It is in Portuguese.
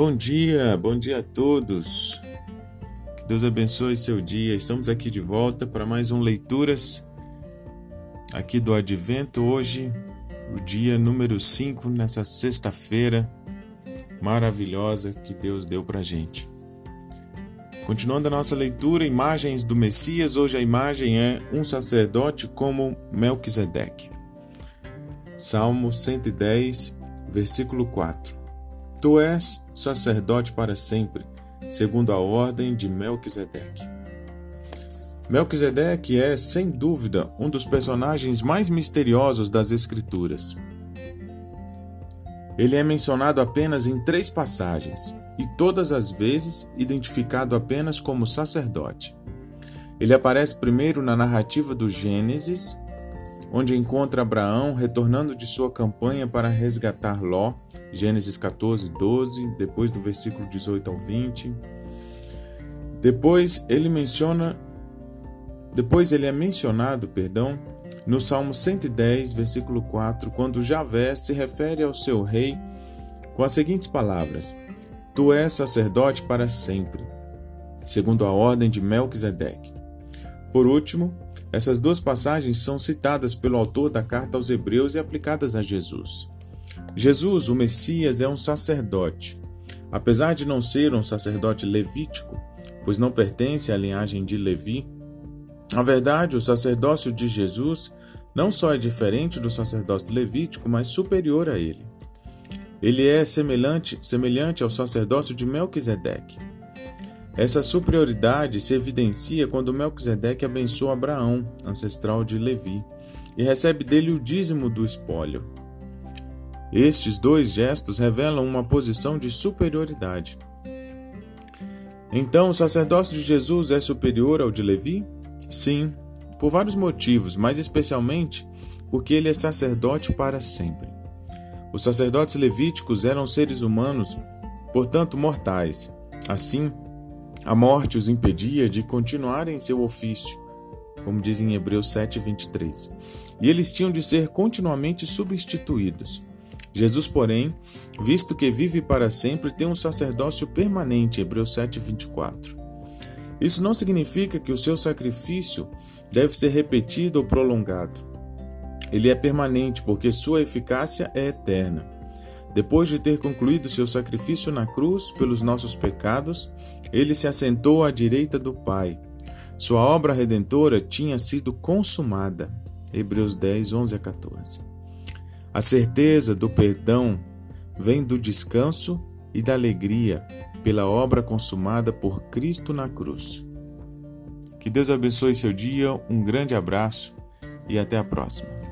Bom dia, bom dia a todos. Que Deus abençoe seu dia. Estamos aqui de volta para mais um Leituras aqui do Advento. Hoje, o dia número 5, nessa sexta-feira maravilhosa que Deus deu para gente. Continuando a nossa leitura, imagens do Messias. Hoje a imagem é um sacerdote como Melquisedeque. Salmo 110, versículo 4. Tu és sacerdote para sempre, segundo a ordem de Melquisedeque. Melquisedeque é, sem dúvida, um dos personagens mais misteriosos das Escrituras. Ele é mencionado apenas em três passagens e todas as vezes identificado apenas como sacerdote. Ele aparece primeiro na narrativa do Gênesis, onde encontra Abraão retornando de sua campanha para resgatar Ló, Gênesis 14, 12, depois do versículo 18 ao 20. Depois ele menciona depois ele é mencionado, perdão, no Salmo 110, versículo 4, quando Javé se refere ao seu rei com as seguintes palavras: Tu és sacerdote para sempre, segundo a ordem de Melquisedeque. Por último, essas duas passagens são citadas pelo autor da carta aos Hebreus e aplicadas a Jesus. Jesus, o Messias, é um sacerdote. Apesar de não ser um sacerdote levítico, pois não pertence à linhagem de Levi, na verdade, o sacerdócio de Jesus não só é diferente do sacerdócio levítico, mas superior a ele. Ele é semelhante, semelhante ao sacerdócio de Melquisedeque. Essa superioridade se evidencia quando Melquisedeque abençoa Abraão, ancestral de Levi, e recebe dele o dízimo do espólio. Estes dois gestos revelam uma posição de superioridade. Então, o sacerdócio de Jesus é superior ao de Levi? Sim, por vários motivos, mas especialmente porque ele é sacerdote para sempre. Os sacerdotes levíticos eram seres humanos, portanto mortais. Assim, a morte os impedia de continuarem seu ofício, como diz em Hebreus 7:23. E eles tinham de ser continuamente substituídos. Jesus, porém, visto que vive para sempre, tem um sacerdócio permanente, Hebreus 7:24. Isso não significa que o seu sacrifício deve ser repetido ou prolongado. Ele é permanente porque sua eficácia é eterna. Depois de ter concluído seu sacrifício na cruz pelos nossos pecados, ele se assentou à direita do Pai. Sua obra redentora tinha sido consumada. Hebreus 10, 11 a 14. A certeza do perdão vem do descanso e da alegria pela obra consumada por Cristo na cruz. Que Deus abençoe seu dia, um grande abraço e até a próxima.